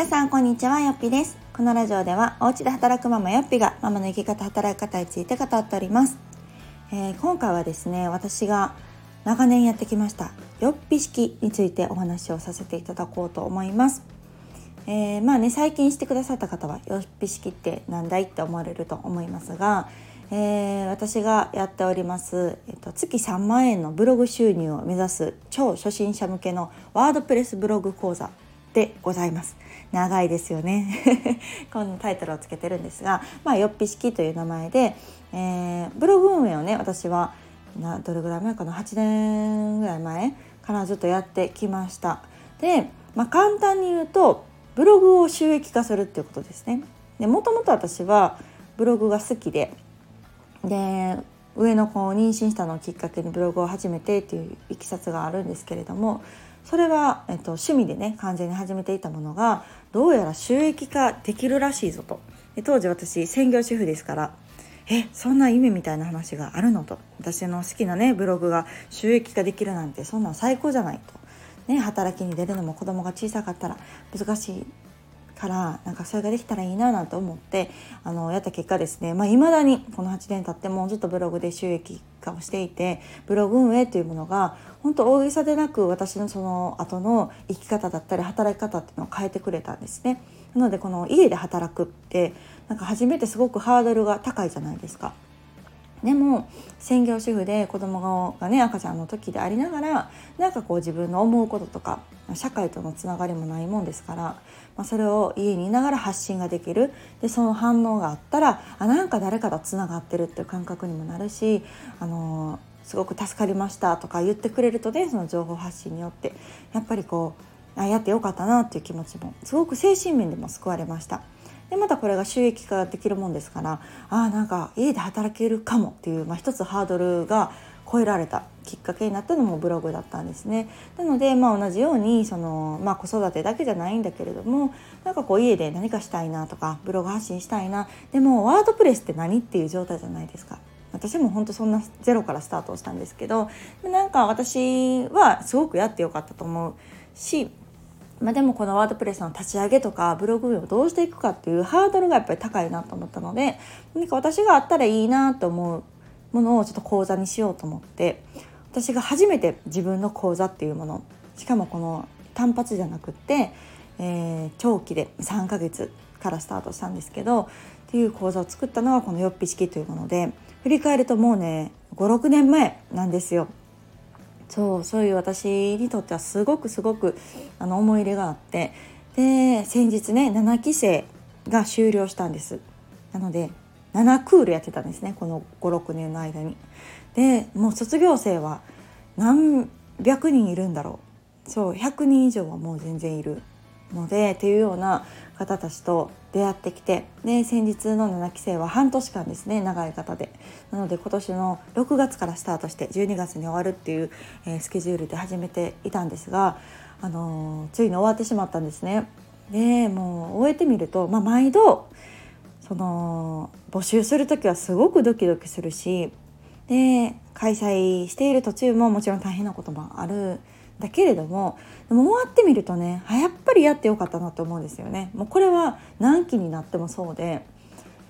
皆さんこんにちはよっぴです。このラジオではお家で働くママよっぴがママの生き方働き方について語っております、えー、今回はですね私が長年やってきましたよっぴ式についてお話をさせていただこうと思います。えー、まあね最近してくださった方はよっぴ式って何だいって思われると思いますが、えー、私がやっております、えっと、月3万円のブログ収入を目指す超初心者向けのワードプレスブログ講座でございます。長いですよね。このタイトルをつけてるんですが、まあ、よっぴ式という名前で、えー、ブログ運営をね私はなどれぐらい前かな？8年ぐらい前からずっとやってきました。で、まあ、簡単に言うとブログを収益化するっていうことですね。でもともと私はブログが好きでで上の子を妊娠したのをきっかけにブログを始めてっていういきさつがあるんですけれどもそれは、えっと、趣味でね完全に始めていたものがどうやら収益化できるらしいぞと。当時私専業主婦ですからえそんな夢みたいな話があるのと。私の好きなねブログが収益化できるなんてそんなん最高じゃないと、ね、働きに出るのも子供が小さかったら難しいからなんかそれができたらいいななんて思ってあのやった結果ですね。まあ、未だにこの8年経ってもずっとブログで収益化をしていてブログ運営というものが本当大げさでなく私のその後の生き方だったり働き方っていうのを変えてくれたんですね。なのでこの家で働くってなんか初めてすごくハードルが高いじゃないですか。でも専業主婦で子供がね赤ちゃんの時でありながらなんかこう自分の思うこととか社会とのつながりもないもんですから、まあ、それを家にいながら発信ができるでその反応があったらあなんか誰かとつながってるっていう感覚にもなるし、あのー、すごく助かりましたとか言ってくれるとねその情報発信によってやっぱりこうあやってよかったなっていう気持ちもすごく精神面でも救われました。でまたこれが収益化できるもんですからあなんか家で働けるかもっていう、まあ、一つハードルが超えられたきっかけになったのもブログだったんですね。なので、まあ、同じようにその、まあ、子育てだけじゃないんだけれどもなんかこう家で何かしたいなとかブログ発信したいなでもワードプレスって何っていう状態じゃないですか。私も本当そんなゼロからスタートしたんですけどなんか私はすごくやってよかったと思うしまあ、でもこのワードプレスの立ち上げとかブログをどうしていくかっていうハードルがやっぱり高いなと思ったので何か私があったらいいなと思うものをちょっと講座にしようと思って私が初めて自分の講座っていうものしかもこの単発じゃなくって、えー、長期で3ヶ月からスタートしたんですけどっていう講座を作ったのがこのよっぴ式というもので振り返るともうね56年前なんですよ。そうそういう私にとってはすごくすごくあの思い入れがあって。で先日ね7期生が終了したんです。なので7クールやってたんですねこの56年の間に。でもう卒業生は何百人いるんだろう。そう100人以上はもう全然いるのでっていうような方たちと出会ってきてで先日の7期生は半年間ですね長い方でなので今年の6月からスタートして12月に終わるっていう、えー、スケジュールで始めていたんですが、あのー、ついに終わってしまったんですね。でもう終えてみると、まあ、毎度その募集する時はすごくドキドキするしで開催している途中ももちろん大変なこともあるだけれどもでも終わってみるとねやっぱりやってよかったなと思うんですよね。もうこれは何期になってもそうで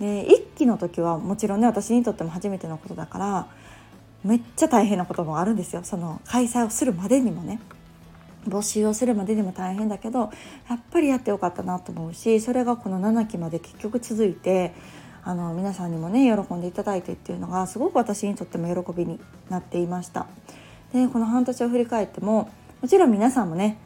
で1期の時はもちろんね私にとっても初めてのことだからめっちゃ大変なこともあるんですよその開催をするまでにもね募集をするまでにも大変だけどやっぱりやってよかったなと思うしそれがこの7期まで結局続いてあの皆さんにもね喜んでいただいてっていうのがすごく私にとっても喜びになっていました。でこの半年を振り返ってももちろん皆さんもね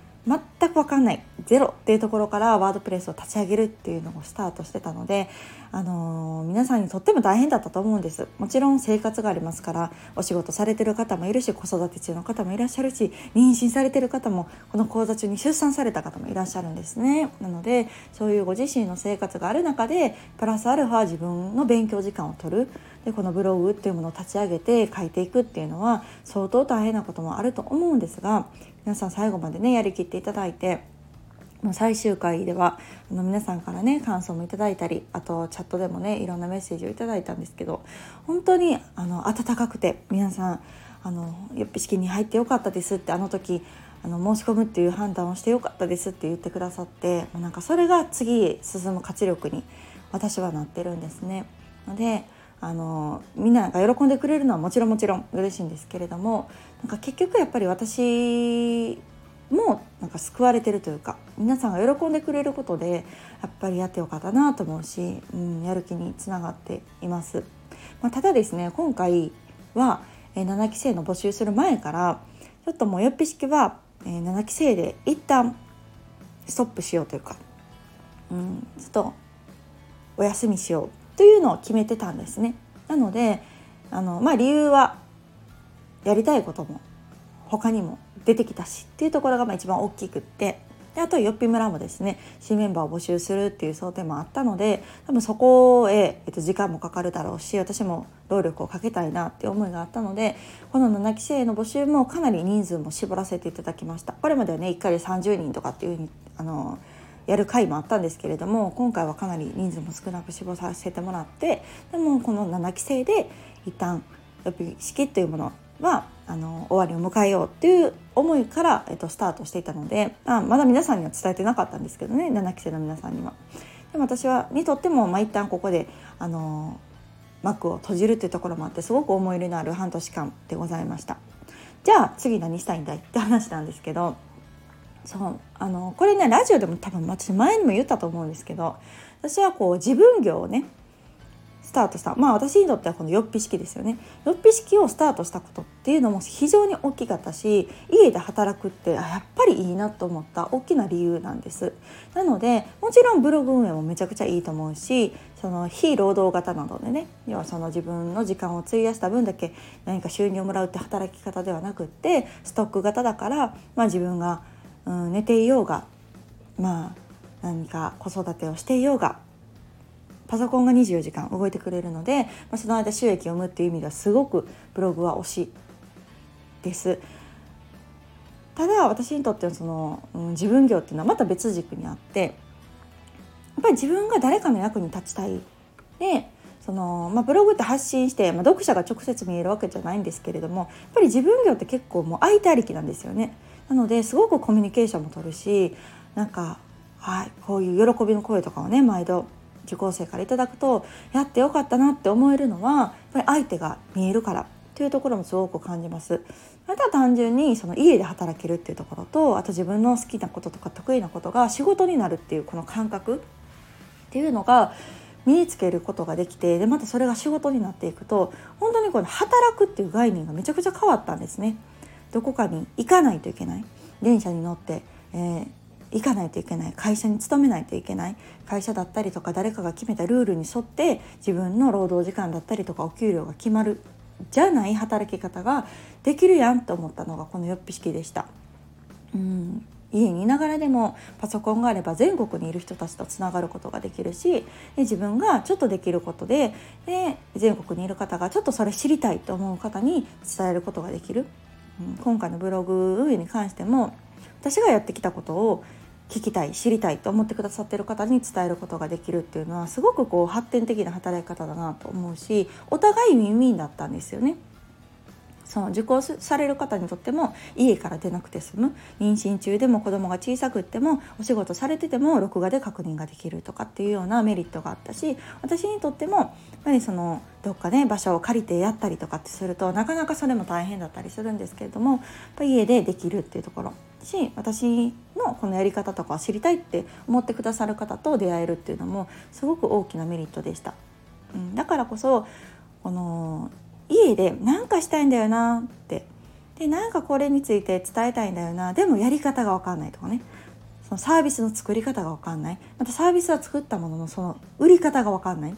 全く分かんないゼロっていうところからワードプレスを立ち上げるっていうのをスタートしてたので、あのー、皆さんにとっても大変だったと思うんです。もちろん生活がありますからお仕事されてる方もいるし子育て中の方もいらっしゃるし妊娠されてる方もこの講座中に出産された方もいらっしゃるんですね。なのでそういうご自身の生活がある中でプラスアルファ自分の勉強時間を取る。でこのブログっていうものを立ち上げて書いていくっていうのは相当大変なこともあると思うんですが皆さん最後までねやりきっていただいていて最終回ではあの皆さんからね感想もいただいたりあとチャットでもねいろんなメッセージをいただいたんですけど本当にあの温かくて皆さんあのよっぴ式に入ってよかったですってあの時あの申し込むっていう判断をしてよかったですって言ってくださってもうなんかそれが次進む活力に私はなってるんですね。のであのみんなが喜んでくれるのはもちろんもちろん嬉しいんですけれどもなんか結局やっぱり私もなんか救われてるというか皆さんが喜んでくれることでやっぱりやってよかったなと思うし、うん、やる気につながっています。まあ、ただですね今回は、え7期生の募集する前からちょっともうよっぴ式は、え7期生で一旦ストップしようというか、うん、ちょっとお休みしようというのを決めてたんですね。なのであの、まあ、理由はやりたいことも他にも出てきたしっていうところがまあ一番大きくってであとよっぴ村もですね新メンバーを募集するっていう想定もあったので多分そこへ、えっと、時間もかかるだろうし私も労力をかけたいなっていう思いがあったのでこの7期生の募集もかなり人数も絞らせていただきました。これまではね1回で30人とかっていうふうにあのやる回もあったんですけれども今回はかなり人数も少なく絞らせてもらってでもこの7期生で一旦予備式というものはあの終わりを迎えようっていう思いから、えっと、スタートしていたのであまだ皆さんには伝えてなかったんですけどね7期生の皆さんには。でも私はにとっても、まあ、一旦ここであの幕を閉じるっていうところもあってすごく思い入れのある半年間でございました。じゃあ次何したいんだいって話なんですけどそうあのこれねラジオでも多分私前にも言ったと思うんですけど私はこう自分業をねスタートした。まあ私にとってはこのよっぴ式ですよね。よっぴ式をスタートしたことっていうのも非常に大きかったし家で働くってやっぱりいいなと思った。大きな理由なんです。なのでもちろんブログ運営もめちゃくちゃいいと思うしその非労働型などでね。要はその自分の時間を費やした分だけ何か収入をもらうって働き方ではなくってストック型だから、まあ、自分がうん、寝ていようがまあ何か子育てをしていようがパソコンが24時間動いてくれるので、まあ、その間収益を生むっていう意味ではすごくブログは推しです。ただ私にとってはその、うん、自分業っていうのはまた別軸にあってやっぱり自分が誰かの役に立ちたいでその、まあ、ブログって発信して、まあ、読者が直接見えるわけじゃないんですけれどもやっぱり自分業って結構もう相手ありきなんですよね。なのですごくコミュニケーションも取るしなんか、はい、こういう喜びの声とかをね毎度受講生からいただくとやってよかったなって思えるのはやっぱり相手が見えるからというところもすごく感じます。また単純にその家で働けるっていうところとあと自分の好きなこととか得意なことが仕事になるっていうこの感覚っていうのが身につけることができてでまたそれが仕事になっていくと本当にこの働くっていう概念がめちゃくちゃ変わったんですね。どこかに行かないといけない電車に乗って、えー、行かないといけない。会社に勤めないといけない。会社だったりとか誰かが決めたルールに沿って自分の労働時間だったりとかお給料が決まるじゃない働き方ができるやんと思ったのがこのよっぴ式でした。うん。家にいながらでもパソコンがあれば全国にいる人たちとつながることができるしで自分がちょっとできることでで全国にいる方がちょっとそれ知りたいと思う方に伝えることができる。うん。今回のブログ運営に関しても私がやってきたことを聞きたい知りたいと思ってくださってる方に伝えることができるっていうのはすごくこう発展的な働き方だなと思うしお互いウィンウィンだったんですよね。その受講される方にとっても家から出なくて済む妊娠中でも子供が小さくってもお仕事されてても録画で確認ができるとかっていうようなメリットがあったし私にとってもやりそのどっかね場所を借りてやったりとかってするとなかなかそれも大変だったりするんですけれどもやっぱ家でできるっていうところし私のこのやり方とかを知りたいって思ってくださる方と出会えるっていうのもすごく大きなメリットでした。うん、だからこそこの家で何かしたいんだよなって。でなんかこれについて伝えたいんだよな。でもやり方が分かんないとかね。そのサービスの作り方が分かんない。またサービスは作ったもののその売り方が分かんない。っ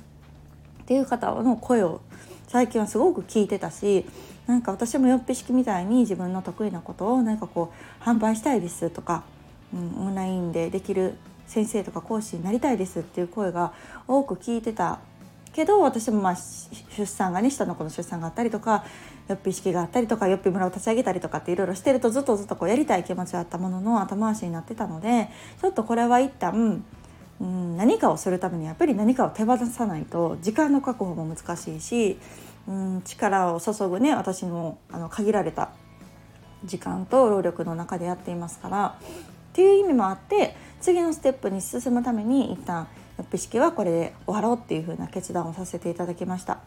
ていう方の声を最近はすごく聞いてたしなんか私もよっぴ式みたいに自分の得意なことを何かこう販売したいですとか、うん、オンラインでできる先生とか講師になりたいですっていう声が多く聞いてたけど私もまあ出産がね下の子の出産があったりとかよっぴ式があったりとかよっぴ村を立ち上げたりとかっていろいろしてるとずっとずっとこうやりたい気持ちはあったものの後回しになってたのでちょっとこれは一旦うん、何かをするためにやっぱり何かを手放さないと時間の確保も難しいし、うん、力を注ぐね私のあの限られた時間と労力の中でやっていますからっていう意味もあって次のステップに進むために一旦アップ式はこれで終わろうっていう風な決断をさせていただきました。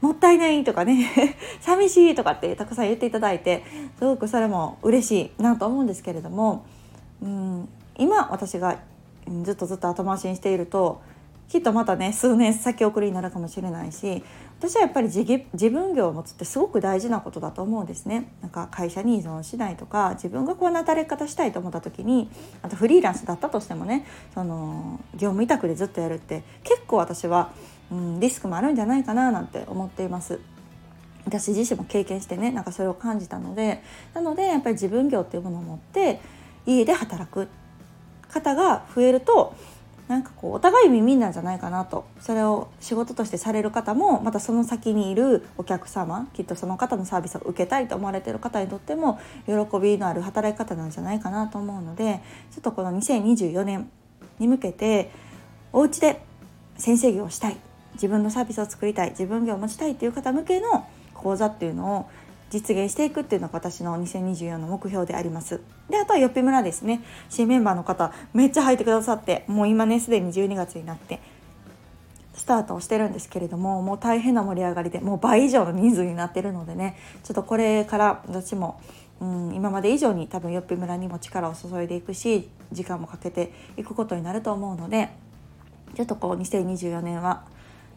もったいないとかね 寂しいとかってたくさん言っていただいてすごくそれも嬉しいなと思うんですけれどもうん今私がずっとずっと後回しにしているときっとまたね数年先送りになるかもしれないし私はやっぱり自分業を持つってすごく大事なことだと思うんですねなんか会社に依存しないとか自分がこんな働き方したいと思った時にあとフリーランスだったとしてもねその業務委託でずっとやるって結構私は、うん、リスクもあるんじゃないかななんて思っています。私自身も経験してねなんかそれを感じたのでなのでやっぱり自分業っていうものを持って家で働く方が増えるとなんかこうお互い耳なんじゃないかなと。それを仕事としてされる方もまたその先にいるお客様きっとその方のサービスを受けたいと思われてる方にとっても喜びのある働き方なんじゃないかなと思うのでちょっとこの2024年に向けてお家で先生業をしたい。自分のサービスを作りたい。自分業を持ちたいっていう方向けの講座っていうのを実現していくっていうのが私の2024の目標であります。であとはよっぴ村ですね新メンバーの方めっちゃ入ってくださってもう今ねすでに12月になってスタートをしてるんですけれどももう大変な盛り上がりでもう倍以上の人数になってるのでねちょっとこれから私も、うん、今まで以上に多分よっぴ村にも力を注いでいくし時間もかけていくことになると思うのでちょっとこう2024年は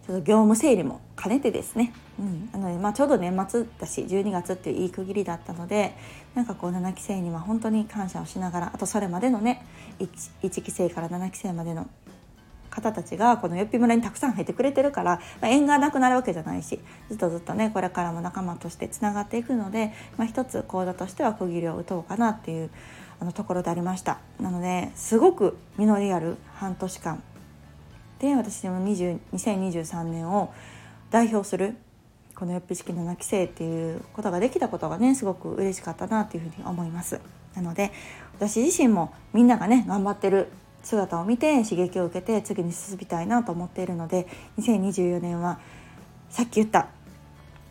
ちょっと業務整理も兼ねてですね、うん、あのまあ、ちょうど年末だし12月っていういい区切りだったのでなんかこう7期生には本当に感謝をしながらあとそれまでのね 1, 1期生から7期生までの方たちがこのよっぴ村にたくさん入ってくれてるから、まあ、縁がなくなるわけじゃないしずっとずっとねこれからも仲間としてつながっていくので、まあ、一つ講座としては区切りを打とうかなっていうあのところでありました。なのですごく実りある半年間で私も2023年を代表するこのよっぴ式7期生っていうことができたことがねすごく嬉しかったなっていうふうに思います。なので私自身もみんながね頑張ってる姿を見て刺激を受けて次に進みたいなと思っているので2024年はさっき言った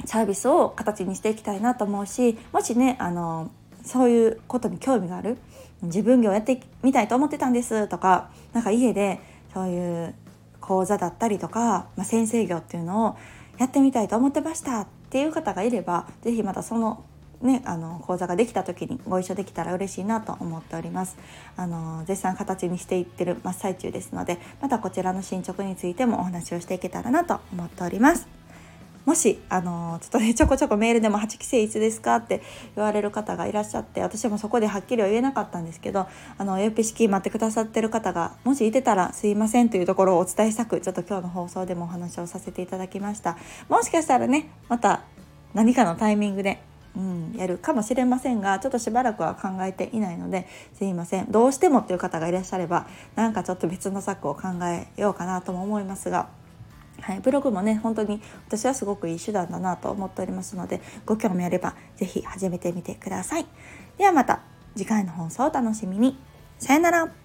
サービスを形にしていきたいなと思うしもしねあのそういうことに興味がある自分業やってみたいと思ってたんですとか何か家でそういう講座だったりとか、まあ、先生業っていうのをやってみたいと思ってましたっていう方がいれば是非またそのね、あの講座ができた時にご一緒できたら嬉しいなと思っております。あの絶賛形にしていってる真っ最中ですのでまたこちらの進捗についてもお話をしていけたらなと思っております。もしあのちょっとねちょこちょこメールでも8期生いつですか？って言われる方がいらっしゃって私もそこではっきりは言えなかったんですけどあの AP 式待ってくださってる方がもしいてたらすいませんというところをお伝えしたくちょっと今日の放送でもお話をさせていただきました。もしかしたらねまた何かのタイミングでうん、やるかもしれませんがちょっとしばらくは考えていないのですいません。どうしてもっていう方がいらっしゃればなんかちょっと別の策を考えようかなとも思いますが。はい、ブログもね本当に私はすごくいい手段だなと思っておりますのでご興味あれば是非始めてみてください。ではまた次回の放送をお楽しみに。さよなら。